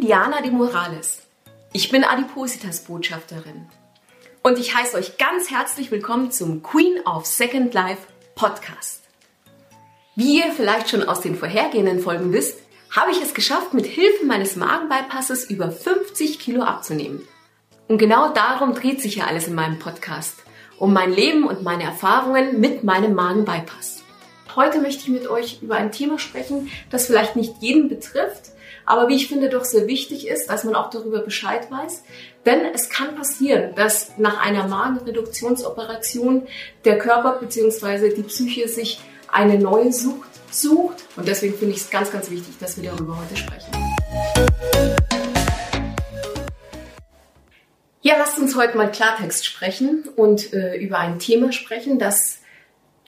Diana de Morales. Ich bin Adipositas-Botschafterin. Und ich heiße euch ganz herzlich willkommen zum Queen of Second Life Podcast. Wie ihr vielleicht schon aus den vorhergehenden Folgen wisst, habe ich es geschafft, mit Hilfe meines Magenbypasses über 50 Kilo abzunehmen. Und genau darum dreht sich ja alles in meinem Podcast. Um mein Leben und meine Erfahrungen mit meinem Magenbypass. Heute möchte ich mit euch über ein Thema sprechen, das vielleicht nicht jeden betrifft, aber wie ich finde doch sehr wichtig ist, dass man auch darüber Bescheid weiß. Denn es kann passieren, dass nach einer Magenreduktionsoperation der Körper bzw. die Psyche sich eine neue Sucht sucht. Und deswegen finde ich es ganz, ganz wichtig, dass wir darüber heute sprechen. Ja, lasst uns heute mal Klartext sprechen und äh, über ein Thema sprechen, das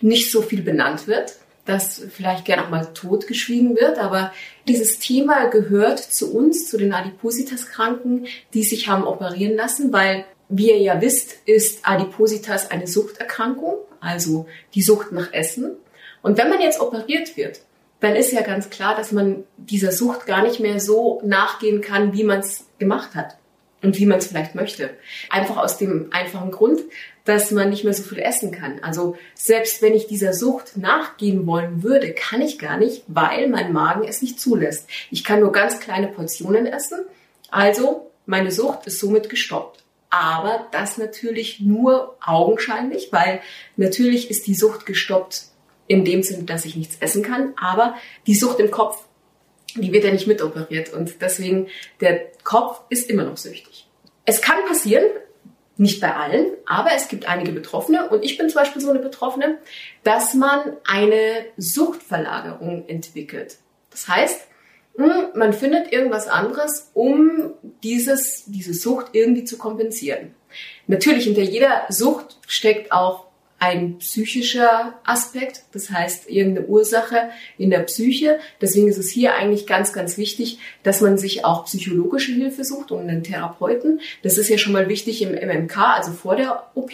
nicht so viel benannt wird das vielleicht gerne auch mal totgeschwiegen wird, aber dieses Thema gehört zu uns, zu den Adipositas-Kranken, die sich haben operieren lassen, weil, wie ihr ja wisst, ist Adipositas eine Suchterkrankung, also die Sucht nach Essen. Und wenn man jetzt operiert wird, dann ist ja ganz klar, dass man dieser Sucht gar nicht mehr so nachgehen kann, wie man es gemacht hat und wie man es vielleicht möchte. Einfach aus dem einfachen Grund, dass man nicht mehr so viel essen kann. Also selbst wenn ich dieser Sucht nachgehen wollen würde, kann ich gar nicht, weil mein Magen es nicht zulässt. Ich kann nur ganz kleine Portionen essen. Also meine Sucht ist somit gestoppt. Aber das natürlich nur augenscheinlich, weil natürlich ist die Sucht gestoppt in dem Sinne, dass ich nichts essen kann. Aber die Sucht im Kopf die wird ja nicht mitoperiert und deswegen der Kopf ist immer noch süchtig. Es kann passieren, nicht bei allen, aber es gibt einige Betroffene und ich bin zum Beispiel so eine Betroffene, dass man eine Suchtverlagerung entwickelt. Das heißt, hm, man findet irgendwas anderes, um dieses, diese Sucht irgendwie zu kompensieren. Natürlich, hinter jeder Sucht steckt auch ein psychischer Aspekt, das heißt irgendeine Ursache in der Psyche. Deswegen ist es hier eigentlich ganz, ganz wichtig, dass man sich auch psychologische Hilfe sucht und einen Therapeuten. Das ist ja schon mal wichtig im MMK, also vor der OP.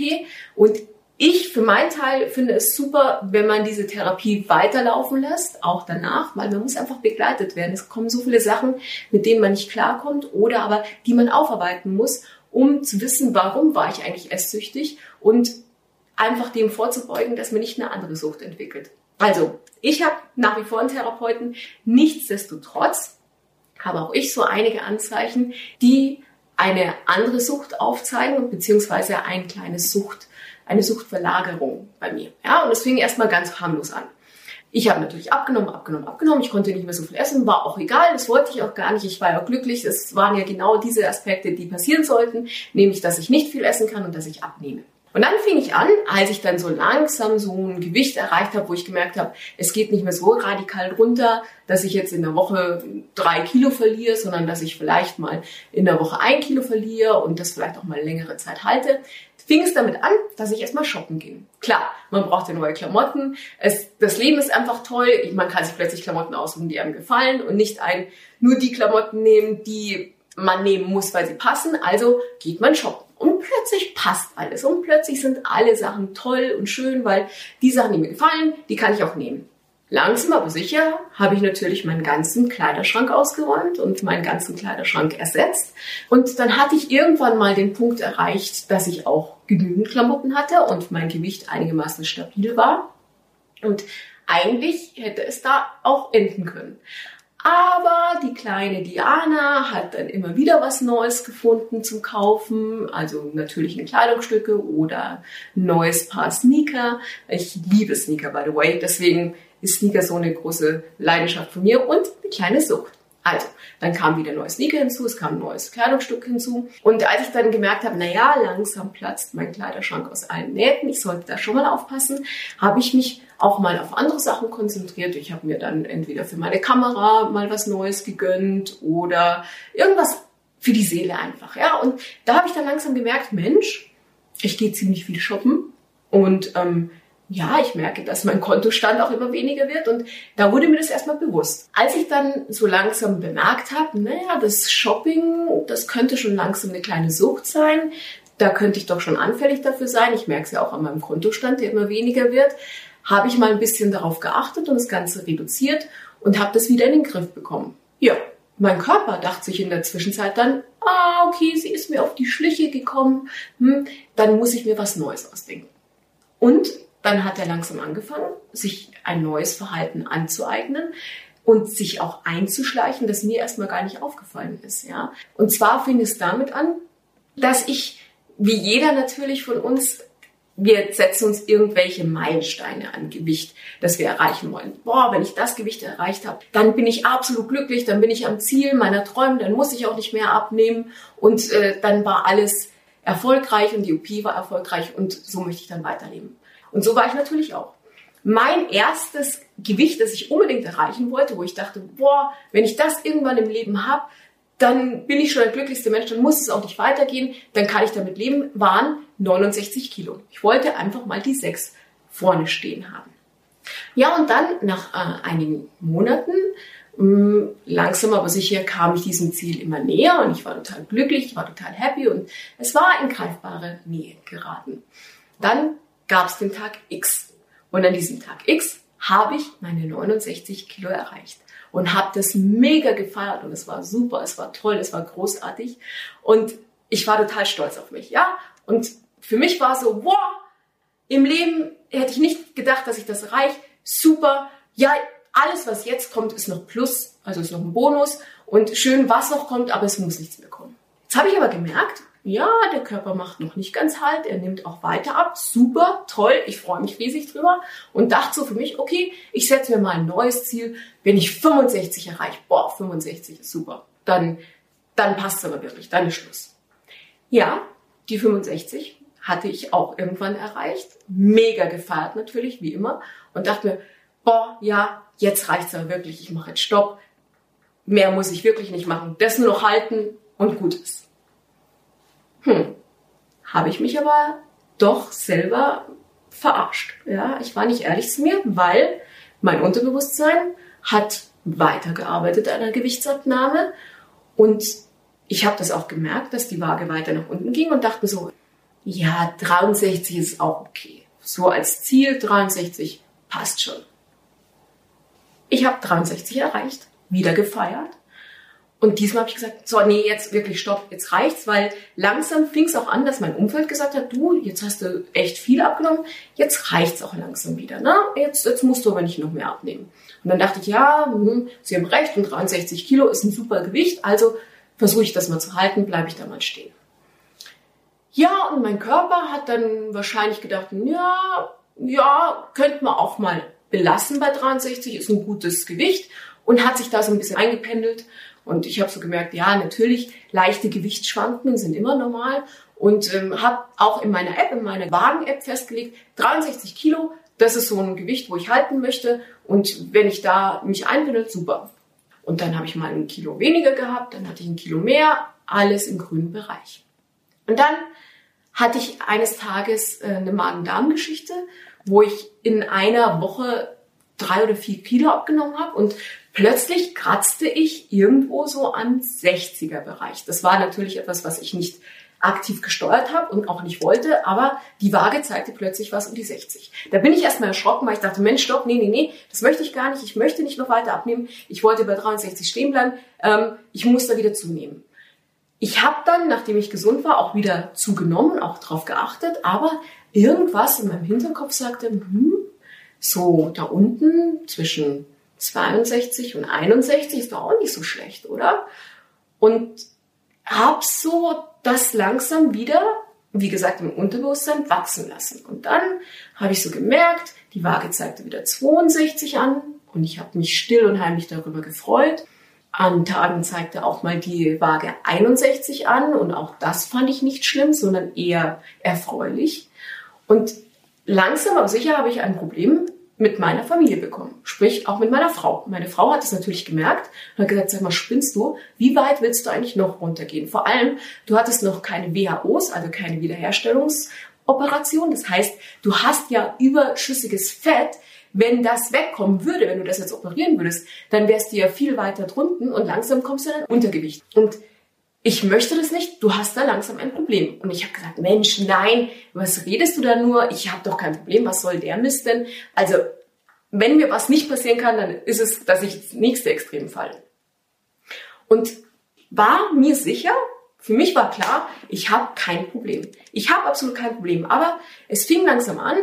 Und ich für meinen Teil finde es super, wenn man diese Therapie weiterlaufen lässt, auch danach, weil man muss einfach begleitet werden. Es kommen so viele Sachen, mit denen man nicht klarkommt oder aber die man aufarbeiten muss, um zu wissen, warum war ich eigentlich esssüchtig und einfach dem vorzubeugen, dass man nicht eine andere Sucht entwickelt. Also, ich habe nach wie vor einen Therapeuten. Nichtsdestotrotz habe auch ich so einige Anzeichen, die eine andere Sucht aufzeigen, beziehungsweise ein kleines Sucht, eine Suchtverlagerung bei mir. Ja, und das fing erstmal ganz harmlos an. Ich habe natürlich abgenommen, abgenommen, abgenommen. Ich konnte nicht mehr so viel essen, war auch egal, das wollte ich auch gar nicht. Ich war ja glücklich. Es waren ja genau diese Aspekte, die passieren sollten, nämlich, dass ich nicht viel essen kann und dass ich abnehme. Und dann fing ich an, als ich dann so langsam so ein Gewicht erreicht habe, wo ich gemerkt habe, es geht nicht mehr so radikal runter, dass ich jetzt in der Woche drei Kilo verliere, sondern dass ich vielleicht mal in der Woche ein Kilo verliere und das vielleicht auch mal längere Zeit halte, fing es damit an, dass ich erstmal shoppen ging. Klar, man braucht ja neue Klamotten. Es, das Leben ist einfach toll. Man kann sich plötzlich Klamotten aussuchen, die einem gefallen und nicht ein, nur die Klamotten nehmen, die man nehmen muss, weil sie passen. Also geht man shoppen. Und plötzlich passt alles. Und plötzlich sind alle Sachen toll und schön, weil die Sachen, die mir gefallen, die kann ich auch nehmen. Langsam aber sicher habe ich natürlich meinen ganzen Kleiderschrank ausgeräumt und meinen ganzen Kleiderschrank ersetzt. Und dann hatte ich irgendwann mal den Punkt erreicht, dass ich auch genügend Klamotten hatte und mein Gewicht einigermaßen stabil war. Und eigentlich hätte es da auch enden können. Aber die kleine Diana hat dann immer wieder was Neues gefunden zum Kaufen, also natürlich in Kleidungsstücke oder ein neues Paar Sneaker. Ich liebe Sneaker, by the way, deswegen ist Sneaker so eine große Leidenschaft von mir und eine kleine Sucht. Also, dann kam wieder neues Sneaker hinzu, es kam ein neues Kleidungsstück hinzu. Und als ich dann gemerkt habe, naja, langsam platzt mein Kleiderschrank aus allen Nähten, ich sollte da schon mal aufpassen, habe ich mich auch mal auf andere Sachen konzentriert. Ich habe mir dann entweder für meine Kamera mal was Neues gegönnt oder irgendwas für die Seele einfach. Ja, und da habe ich dann langsam gemerkt, Mensch, ich gehe ziemlich viel shoppen und ähm, ja, ich merke, dass mein Kontostand auch immer weniger wird und da wurde mir das erstmal bewusst. Als ich dann so langsam bemerkt habe, naja, das Shopping, das könnte schon langsam eine kleine Sucht sein, da könnte ich doch schon anfällig dafür sein. Ich merke es ja auch an meinem Kontostand, der immer weniger wird habe ich mal ein bisschen darauf geachtet und das Ganze reduziert und habe das wieder in den Griff bekommen. Ja, mein Körper dachte sich in der Zwischenzeit dann, ah, okay, sie ist mir auf die Schliche gekommen, hm, dann muss ich mir was Neues ausdenken. Und dann hat er langsam angefangen, sich ein neues Verhalten anzueignen und sich auch einzuschleichen, das mir erstmal gar nicht aufgefallen ist, ja. Und zwar fing es damit an, dass ich, wie jeder natürlich von uns, wir setzen uns irgendwelche Meilensteine an Gewicht, das wir erreichen wollen. Boah, wenn ich das Gewicht erreicht habe, dann bin ich absolut glücklich, dann bin ich am Ziel meiner Träume, dann muss ich auch nicht mehr abnehmen und äh, dann war alles erfolgreich und die OP war erfolgreich und so möchte ich dann weiterleben. Und so war ich natürlich auch. Mein erstes Gewicht, das ich unbedingt erreichen wollte, wo ich dachte, boah, wenn ich das irgendwann im Leben habe, dann bin ich schon der glücklichste Mensch, dann muss es auch nicht weitergehen, dann kann ich damit leben, waren 69 Kilo. Ich wollte einfach mal die 6 vorne stehen haben. Ja, und dann nach äh, einigen Monaten, mh, mm, langsam aber sicher, kam ich diesem Ziel immer näher und ich war total glücklich, ich war total happy und es war in greifbare Nähe geraten. Dann gab es den Tag X. Und an diesem Tag X habe ich meine 69 Kilo erreicht und habe das mega gefeiert und es war super, es war toll, es war großartig und ich war total stolz auf mich, ja. Und für mich war so, wow, im Leben hätte ich nicht gedacht, dass ich das erreiche. Super, ja, alles was jetzt kommt ist noch Plus, also ist noch ein Bonus und schön was noch kommt, aber es muss nichts mehr kommen. Jetzt habe ich aber gemerkt, ja, der Körper macht noch nicht ganz halt, er nimmt auch weiter ab. Super, toll, ich freue mich riesig drüber und dachte so für mich, okay, ich setze mir mal ein neues Ziel. Wenn ich 65 erreiche, boah, 65 ist super, dann, dann passt es aber wirklich, dann ist Schluss. Ja, die 65 hatte ich auch irgendwann erreicht, mega gefeiert natürlich, wie immer, und dachte mir, boah, ja, jetzt reicht's aber wirklich, ich mache jetzt Stopp, mehr muss ich wirklich nicht machen, das nur noch halten und gut ist. Hm, habe ich mich aber doch selber verarscht. Ja, ich war nicht ehrlich zu mir, weil mein Unterbewusstsein hat weitergearbeitet an der Gewichtsabnahme und ich habe das auch gemerkt, dass die Waage weiter nach unten ging und dachte so, ja, 63 ist auch okay. So als Ziel 63 passt schon. Ich habe 63 erreicht, wieder gefeiert und diesmal habe ich gesagt, so, nee, jetzt wirklich stopp, jetzt reicht's, weil langsam fing es auch an, dass mein Umfeld gesagt hat, du, jetzt hast du echt viel abgenommen, jetzt reicht's auch langsam wieder, ne? Jetzt, jetzt musst du aber nicht noch mehr abnehmen. Und dann dachte ich, ja, hm, Sie haben recht, und 63 Kilo ist ein super Gewicht, also versuche ich das mal zu halten, bleibe ich da mal stehen. Ja, und mein Körper hat dann wahrscheinlich gedacht, ja, ja, könnte man auch mal belassen bei 63, ist ein gutes Gewicht und hat sich da so ein bisschen eingependelt. Und ich habe so gemerkt, ja, natürlich, leichte Gewichtsschwankungen sind immer normal. Und ähm, habe auch in meiner App, in meiner Wagen-App festgelegt, 63 Kilo, das ist so ein Gewicht, wo ich halten möchte. Und wenn ich da mich einbinde, super. Und dann habe ich mal ein Kilo weniger gehabt, dann hatte ich ein Kilo mehr, alles im grünen Bereich. Und dann hatte ich eines Tages äh, eine Magen-Darm-Geschichte, wo ich in einer Woche drei oder vier Kilo abgenommen habe und plötzlich kratzte ich irgendwo so am 60er Bereich. Das war natürlich etwas, was ich nicht aktiv gesteuert habe und auch nicht wollte, aber die Waage zeigte plötzlich was um die 60. Da bin ich erstmal erschrocken, weil ich dachte, Mensch, stopp, nee, nee, nee, das möchte ich gar nicht, ich möchte nicht noch weiter abnehmen, ich wollte bei 63 stehen bleiben, ähm, ich muss da wieder zunehmen. Ich habe dann, nachdem ich gesund war, auch wieder zugenommen, auch darauf geachtet, aber irgendwas in meinem Hinterkopf sagte, hm, so da unten zwischen 62 und 61 ist doch auch nicht so schlecht, oder? Und hab so das langsam wieder, wie gesagt, im Unterbewusstsein wachsen lassen. Und dann habe ich so gemerkt, die Waage zeigte wieder 62 an und ich habe mich still und heimlich darüber gefreut. An Tagen zeigte auch mal die Waage 61 an und auch das fand ich nicht schlimm, sondern eher erfreulich. Und langsam aber sicher habe ich ein Problem mit meiner Familie bekommen. Sprich, auch mit meiner Frau. Meine Frau hat es natürlich gemerkt und hat gesagt, sag mal, spinnst du? Wie weit willst du eigentlich noch runtergehen? Vor allem, du hattest noch keine WHOs, also keine Wiederherstellungsoperation. Das heißt, du hast ja überschüssiges Fett. Wenn das wegkommen würde, wenn du das jetzt operieren würdest, dann wärst du ja viel weiter drunten und langsam kommst du in ein Untergewicht. Und ich möchte das nicht, du hast da langsam ein Problem. Und ich habe gesagt, Mensch, nein, was redest du da nur? Ich habe doch kein Problem, was soll der Mist denn? Also, wenn mir was nicht passieren kann, dann ist es, dass ich ins nächste Extrem falle. Und war mir sicher, für mich war klar, ich habe kein Problem. Ich habe absolut kein Problem. Aber es fing langsam an,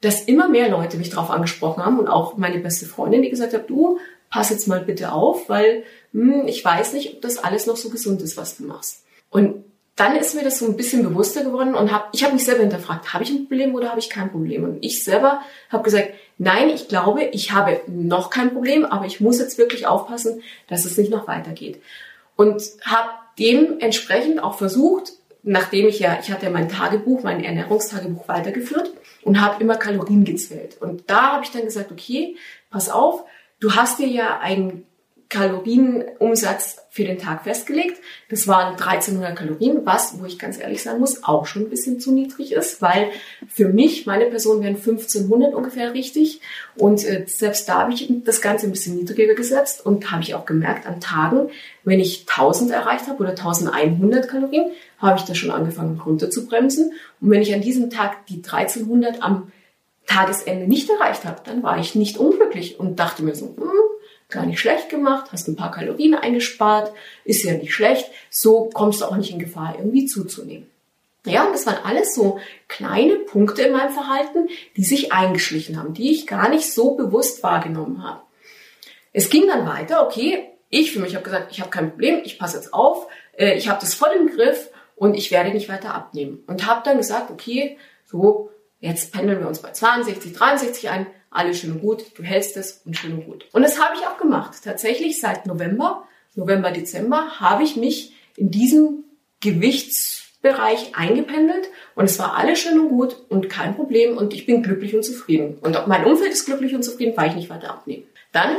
dass immer mehr Leute mich darauf angesprochen haben und auch meine beste Freundin, die gesagt hat, du, pass jetzt mal bitte auf, weil hm, ich weiß nicht, ob das alles noch so gesund ist, was du machst. Und dann ist mir das so ein bisschen bewusster geworden und hab, ich habe mich selber hinterfragt, habe ich ein Problem oder habe ich kein Problem? Und ich selber habe gesagt, nein, ich glaube, ich habe noch kein Problem, aber ich muss jetzt wirklich aufpassen, dass es nicht noch weitergeht. Und habe dementsprechend auch versucht, nachdem ich ja, ich hatte ja mein Tagebuch, mein Ernährungstagebuch weitergeführt und habe immer Kalorien gezählt. Und da habe ich dann gesagt, okay, pass auf, du hast dir ja ein Kalorienumsatz für den Tag festgelegt. Das waren 1300 Kalorien, was, wo ich ganz ehrlich sein muss, auch schon ein bisschen zu niedrig ist, weil für mich, meine Person wären 1500 ungefähr richtig. Und äh, selbst da habe ich das Ganze ein bisschen niedriger gesetzt und habe ich auch gemerkt, an Tagen, wenn ich 1000 erreicht habe oder 1100 Kalorien, habe ich da schon angefangen runter zu bremsen. Und wenn ich an diesem Tag die 1300 am Tagesende nicht erreicht habe, dann war ich nicht unglücklich und dachte mir so, hm, gar nicht schlecht gemacht, hast ein paar Kalorien eingespart, ist ja nicht schlecht, so kommst du auch nicht in Gefahr, irgendwie zuzunehmen. Ja, und das waren alles so kleine Punkte in meinem Verhalten, die sich eingeschlichen haben, die ich gar nicht so bewusst wahrgenommen habe. Es ging dann weiter, okay, ich für mich habe gesagt, ich habe kein Problem, ich passe jetzt auf, äh, ich habe das voll im Griff und ich werde nicht weiter abnehmen. Und habe dann gesagt, okay, so, jetzt pendeln wir uns bei 62, 63 ein, alles schön und gut, du hältst es und schön und gut. Und das habe ich auch gemacht. Tatsächlich seit November, November, Dezember habe ich mich in diesem Gewichtsbereich eingependelt und es war alles schön und gut und kein Problem und ich bin glücklich und zufrieden. Und auch mein Umfeld ist glücklich und zufrieden, weil ich nicht weiter abnehme. Dann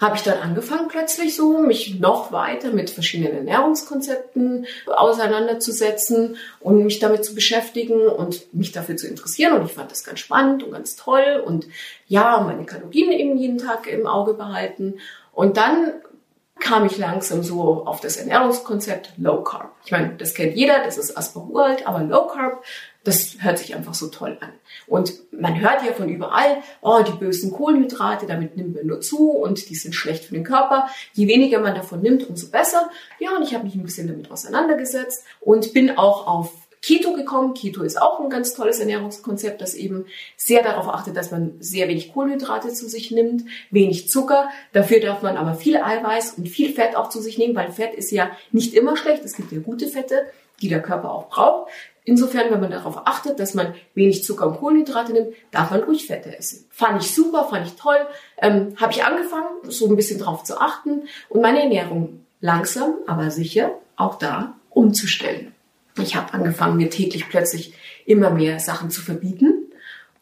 habe ich dann angefangen plötzlich so, mich noch weiter mit verschiedenen Ernährungskonzepten auseinanderzusetzen und mich damit zu beschäftigen und mich dafür zu interessieren. Und ich fand das ganz spannend und ganz toll und ja, meine Kalorien eben jeden Tag im Auge behalten. Und dann kam ich langsam so auf das Ernährungskonzept Low Carb. Ich meine, das kennt jeder, das ist Asper Uralt, aber Low Carb das hört sich einfach so toll an. Und man hört ja von überall, oh, die bösen Kohlenhydrate, damit nimmt man nur zu und die sind schlecht für den Körper. Je weniger man davon nimmt, umso besser. Ja, und ich habe mich ein bisschen damit auseinandergesetzt und bin auch auf Keto gekommen. Keto ist auch ein ganz tolles Ernährungskonzept, das eben sehr darauf achtet, dass man sehr wenig Kohlenhydrate zu sich nimmt, wenig Zucker. Dafür darf man aber viel Eiweiß und viel Fett auch zu sich nehmen, weil Fett ist ja nicht immer schlecht. Es gibt ja gute Fette, die der Körper auch braucht. Insofern, wenn man darauf achtet, dass man wenig Zucker und Kohlenhydrate nimmt, darf man ruhig Fette essen. Fand ich super, fand ich toll. Ähm, Habe ich angefangen, so ein bisschen drauf zu achten und meine Ernährung langsam, aber sicher auch da umzustellen. Ich habe angefangen, mir täglich plötzlich immer mehr Sachen zu verbieten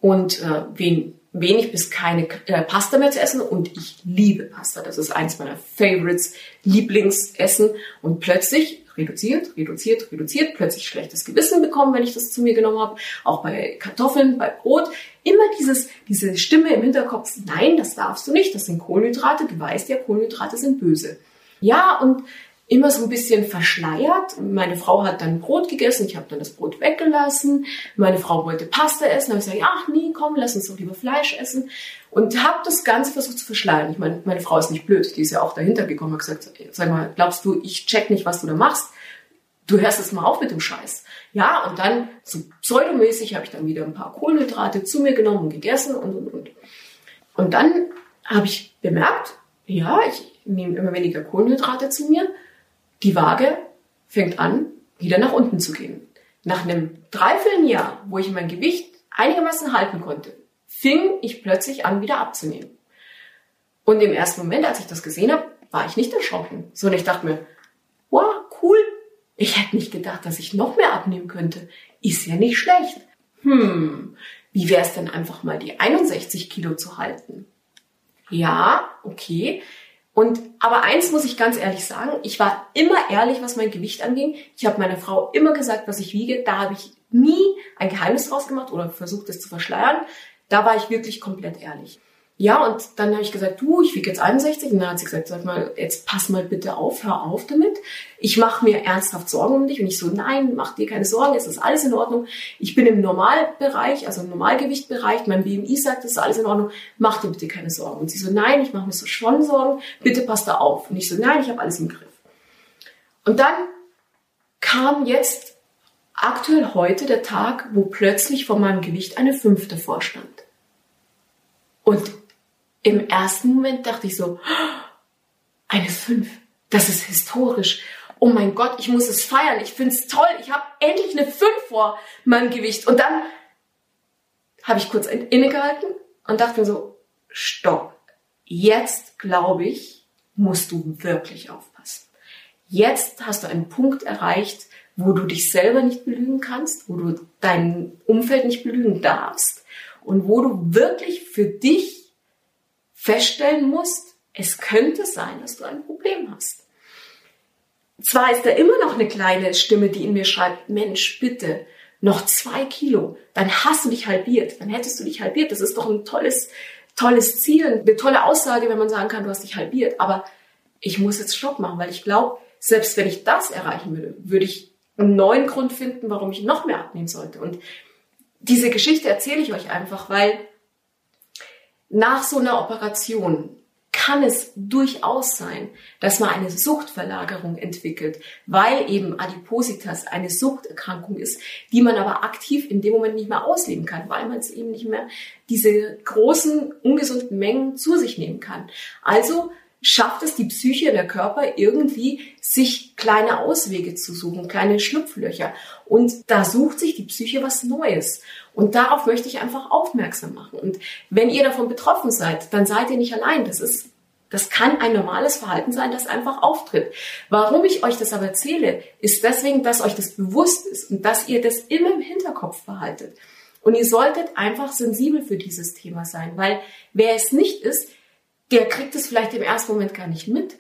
und äh, wen, wenig bis keine äh, Pasta mehr zu essen und ich liebe Pasta. Das ist eins meiner Favorites, Lieblingsessen und plötzlich reduziert, reduziert, reduziert, plötzlich schlechtes Gewissen bekommen, wenn ich das zu mir genommen habe, auch bei Kartoffeln, bei Brot, immer dieses, diese Stimme im Hinterkopf, nein, das darfst du nicht, das sind Kohlenhydrate, du weißt ja, Kohlenhydrate sind böse. Ja, und immer so ein bisschen verschleiert. Meine Frau hat dann Brot gegessen, ich habe dann das Brot weggelassen. Meine Frau wollte Pasta essen, habe ich gesagt, ach nee, komm, lass uns doch lieber Fleisch essen. Und habe das Ganze versucht zu verschleiern. Ich meine, meine Frau ist nicht blöd, die ist ja auch dahinter gekommen und gesagt, sag mal, glaubst du, ich check nicht, was du da machst? Du hörst jetzt mal auf mit dem Scheiß. Ja, und dann so pseudomäßig habe ich dann wieder ein paar Kohlenhydrate zu mir genommen und gegessen und und und. Und dann habe ich bemerkt, ja, ich nehme immer weniger Kohlenhydrate zu mir die Waage fängt an, wieder nach unten zu gehen. Nach einem Dreivierteljahr, wo ich mein Gewicht einigermaßen halten konnte, fing ich plötzlich an, wieder abzunehmen. Und im ersten Moment, als ich das gesehen habe, war ich nicht erschrocken, sondern ich dachte mir, wow, cool. Ich hätte nicht gedacht, dass ich noch mehr abnehmen könnte. Ist ja nicht schlecht. Hm, wie wäre es denn einfach mal die 61 Kilo zu halten? Ja, okay. Und aber eins muss ich ganz ehrlich sagen, ich war immer ehrlich, was mein Gewicht anging. Ich habe meiner Frau immer gesagt, was ich wiege. Da habe ich nie ein Geheimnis draus gemacht oder versucht, es zu verschleiern. Da war ich wirklich komplett ehrlich. Ja, und dann habe ich gesagt, du, ich wiege jetzt 61. Und dann hat sie gesagt, sag mal, jetzt pass mal bitte auf, hör auf damit. Ich mache mir ernsthaft Sorgen um dich. Und ich so, nein, mach dir keine Sorgen, es ist alles in Ordnung. Ich bin im Normalbereich, also im Normalgewichtbereich. Mein BMI sagt, es ist alles in Ordnung. Mach dir bitte keine Sorgen. Und sie so, nein, ich mache mir so schon Sorgen. Bitte pass da auf. Und ich so, nein, ich habe alles im Griff. Und dann kam jetzt aktuell heute der Tag, wo plötzlich von meinem Gewicht eine fünfte vorstand. Und im ersten Moment dachte ich so, eine fünf, das ist historisch. Oh mein Gott, ich muss es feiern, ich finde es toll, ich habe endlich eine fünf vor meinem Gewicht. Und dann habe ich kurz innegehalten und dachte mir so, stopp, jetzt glaube ich, musst du wirklich aufpassen. Jetzt hast du einen Punkt erreicht, wo du dich selber nicht belügen kannst, wo du dein Umfeld nicht belügen darfst und wo du wirklich für dich feststellen musst, es könnte sein, dass du ein Problem hast. Zwar ist da immer noch eine kleine Stimme, die in mir schreibt, Mensch, bitte, noch zwei Kilo, dann hast du dich halbiert, dann hättest du dich halbiert. Das ist doch ein tolles, tolles Ziel, eine tolle Aussage, wenn man sagen kann, du hast dich halbiert. Aber ich muss jetzt Stopp machen, weil ich glaube, selbst wenn ich das erreichen würde, würde ich einen neuen Grund finden, warum ich noch mehr abnehmen sollte. Und diese Geschichte erzähle ich euch einfach, weil nach so einer Operation kann es durchaus sein, dass man eine Suchtverlagerung entwickelt, weil eben Adipositas eine Suchterkrankung ist, die man aber aktiv in dem Moment nicht mehr ausleben kann, weil man es eben nicht mehr diese großen ungesunden Mengen zu sich nehmen kann. Also schafft es die Psyche, der Körper irgendwie, sich kleine Auswege zu suchen, kleine Schlupflöcher. Und da sucht sich die Psyche was Neues. Und darauf möchte ich einfach aufmerksam machen. Und wenn ihr davon betroffen seid, dann seid ihr nicht allein. Das ist das kann ein normales Verhalten sein, das einfach auftritt. Warum ich euch das aber erzähle, ist deswegen, dass euch das bewusst ist und dass ihr das immer im Hinterkopf behaltet. Und ihr solltet einfach sensibel für dieses Thema sein, weil wer es nicht ist, der kriegt es vielleicht im ersten Moment gar nicht mit.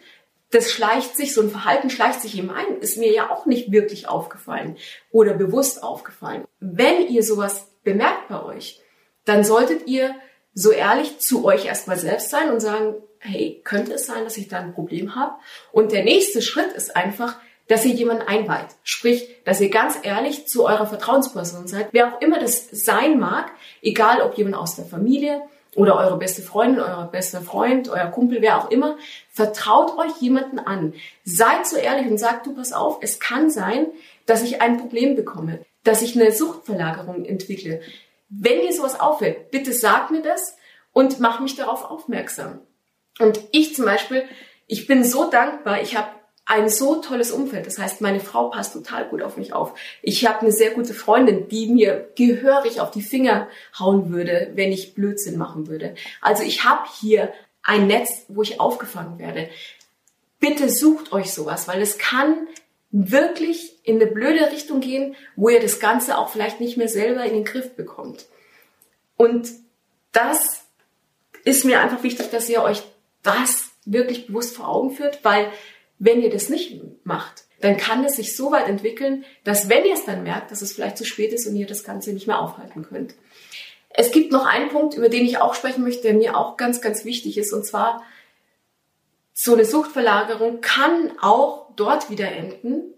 Das schleicht sich, so ein Verhalten schleicht sich ihm ein, ist mir ja auch nicht wirklich aufgefallen oder bewusst aufgefallen. Wenn ihr sowas bemerkt bei euch, dann solltet ihr so ehrlich zu euch erstmal selbst sein und sagen, hey, könnte es sein, dass ich da ein Problem habe? Und der nächste Schritt ist einfach, dass ihr jemanden einweiht. Sprich, dass ihr ganz ehrlich zu eurer Vertrauensperson seid, wer auch immer das sein mag, egal ob jemand aus der Familie, oder eure beste Freundin, euer bester Freund, euer Kumpel, wer auch immer, vertraut euch jemanden an. Seid so ehrlich und sagt, du pass auf, es kann sein, dass ich ein Problem bekomme, dass ich eine Suchtverlagerung entwickle. Wenn dir sowas auffällt, bitte sag mir das und mach mich darauf aufmerksam. Und ich zum Beispiel, ich bin so dankbar, ich habe ein so tolles Umfeld. Das heißt, meine Frau passt total gut auf mich auf. Ich habe eine sehr gute Freundin, die mir gehörig auf die Finger hauen würde, wenn ich Blödsinn machen würde. Also ich habe hier ein Netz, wo ich aufgefangen werde. Bitte sucht euch sowas, weil es kann wirklich in eine blöde Richtung gehen, wo ihr das Ganze auch vielleicht nicht mehr selber in den Griff bekommt. Und das ist mir einfach wichtig, dass ihr euch das wirklich bewusst vor Augen führt, weil wenn ihr das nicht macht, dann kann es sich so weit entwickeln, dass wenn ihr es dann merkt, dass es vielleicht zu spät ist und ihr das Ganze nicht mehr aufhalten könnt. Es gibt noch einen Punkt, über den ich auch sprechen möchte, der mir auch ganz, ganz wichtig ist, und zwar so eine Suchtverlagerung kann auch dort wieder enden,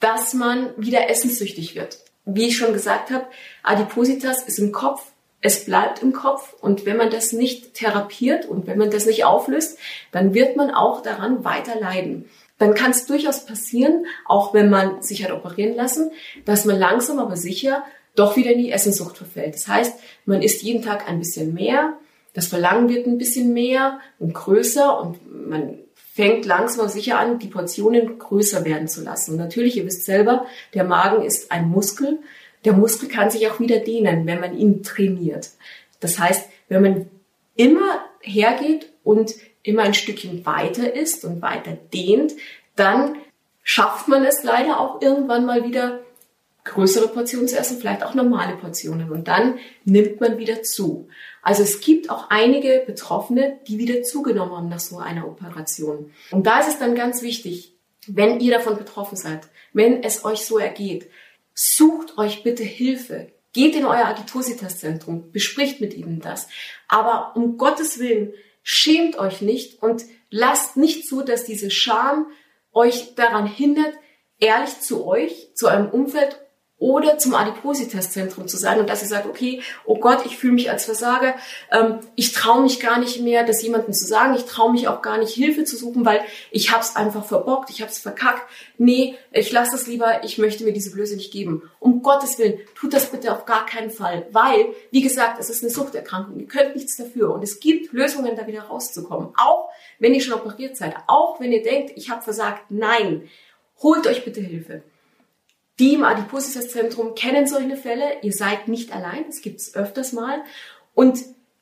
dass man wieder essenssüchtig wird. Wie ich schon gesagt habe, Adipositas ist im Kopf, es bleibt im Kopf und wenn man das nicht therapiert und wenn man das nicht auflöst, dann wird man auch daran weiter leiden dann kann es durchaus passieren, auch wenn man sich hat operieren lassen, dass man langsam aber sicher doch wieder in die Essenssucht verfällt. Das heißt, man isst jeden Tag ein bisschen mehr, das Verlangen wird ein bisschen mehr und größer und man fängt langsam aber sicher an, die Portionen größer werden zu lassen. Natürlich, ihr wisst selber, der Magen ist ein Muskel. Der Muskel kann sich auch wieder dehnen, wenn man ihn trainiert. Das heißt, wenn man immer hergeht und immer ein Stückchen weiter ist und weiter dehnt, dann schafft man es leider auch irgendwann mal wieder größere Portionen zu essen, vielleicht auch normale Portionen. Und dann nimmt man wieder zu. Also es gibt auch einige Betroffene, die wieder zugenommen haben nach so einer Operation. Und da ist es dann ganz wichtig, wenn ihr davon betroffen seid, wenn es euch so ergeht, sucht euch bitte Hilfe. Geht in euer Agitositas-Zentrum, bespricht mit ihnen das. Aber um Gottes Willen, Schämt euch nicht und lasst nicht zu, dass diese Scham euch daran hindert, ehrlich zu euch, zu eurem Umfeld oder zum Adipositas-Zentrum zu sein und dass ihr sagt, okay, oh Gott, ich fühle mich als Versager, ähm, ich traue mich gar nicht mehr, das jemandem zu sagen, ich traue mich auch gar nicht, Hilfe zu suchen, weil ich habe es einfach verbockt, ich habe es verkackt. Nee, ich lasse das lieber, ich möchte mir diese Blöße nicht geben. Um Gottes Willen, tut das bitte auf gar keinen Fall, weil, wie gesagt, es ist eine Suchterkrankung, ihr könnt nichts dafür und es gibt Lösungen, da wieder rauszukommen. Auch wenn ihr schon operiert seid, auch wenn ihr denkt, ich habe versagt, nein, holt euch bitte Hilfe. Die im Adipositas-Zentrum kennen solche Fälle. Ihr seid nicht allein. Es gibt es öfters mal. Und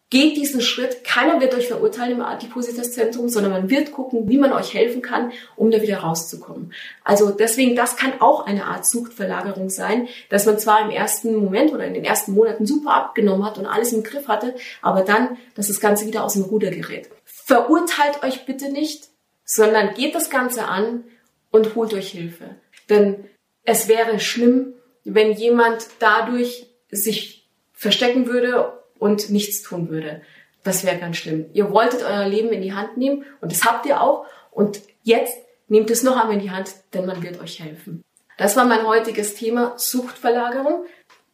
geht diesen Schritt. Keiner wird euch verurteilen im Adipositas-Zentrum, sondern man wird gucken, wie man euch helfen kann, um da wieder rauszukommen. Also deswegen, das kann auch eine Art Suchtverlagerung sein, dass man zwar im ersten Moment oder in den ersten Monaten super abgenommen hat und alles im Griff hatte, aber dann, dass das Ganze wieder aus dem Ruder gerät. Verurteilt euch bitte nicht, sondern geht das Ganze an und holt euch Hilfe. Denn es wäre schlimm, wenn jemand dadurch sich verstecken würde und nichts tun würde. Das wäre ganz schlimm. Ihr wolltet euer Leben in die Hand nehmen und das habt ihr auch. Und jetzt nehmt es noch einmal in die Hand, denn man wird euch helfen. Das war mein heutiges Thema Suchtverlagerung.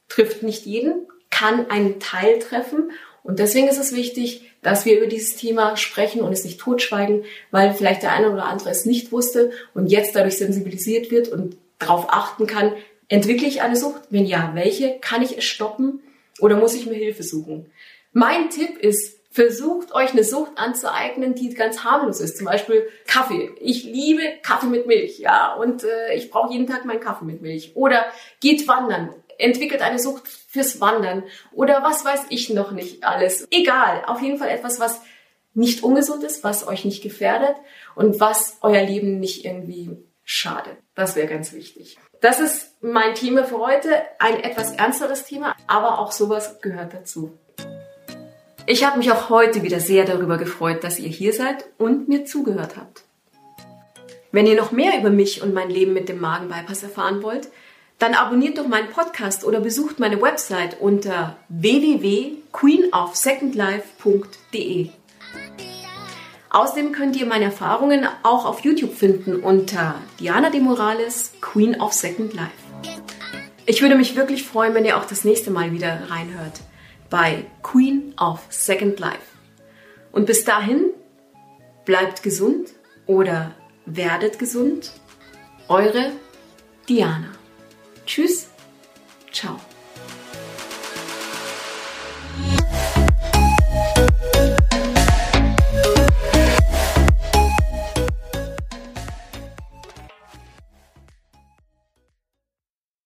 Trifft nicht jeden, kann einen Teil treffen. Und deswegen ist es wichtig, dass wir über dieses Thema sprechen und es nicht totschweigen, weil vielleicht der eine oder andere es nicht wusste und jetzt dadurch sensibilisiert wird und darauf achten kann, entwickle ich eine Sucht? Wenn ja, welche? Kann ich es stoppen oder muss ich mir Hilfe suchen? Mein Tipp ist, versucht euch eine Sucht anzueignen, die ganz harmlos ist. Zum Beispiel Kaffee. Ich liebe Kaffee mit Milch, ja, und äh, ich brauche jeden Tag meinen Kaffee mit Milch. Oder geht wandern, entwickelt eine Sucht fürs Wandern oder was weiß ich noch nicht alles. Egal, auf jeden Fall etwas, was nicht ungesund ist, was euch nicht gefährdet und was euer Leben nicht irgendwie schade. Das wäre ganz wichtig. Das ist mein Thema für heute. Ein etwas ernsteres Thema, aber auch sowas gehört dazu. Ich habe mich auch heute wieder sehr darüber gefreut, dass ihr hier seid und mir zugehört habt. Wenn ihr noch mehr über mich und mein Leben mit dem Magenbypass erfahren wollt, dann abonniert doch meinen Podcast oder besucht meine Website unter www.queenofsecondlife.de. Außerdem könnt ihr meine Erfahrungen auch auf YouTube finden unter Diana de Morales, Queen of Second Life. Ich würde mich wirklich freuen, wenn ihr auch das nächste Mal wieder reinhört bei Queen of Second Life. Und bis dahin, bleibt gesund oder werdet gesund. Eure Diana. Tschüss, ciao.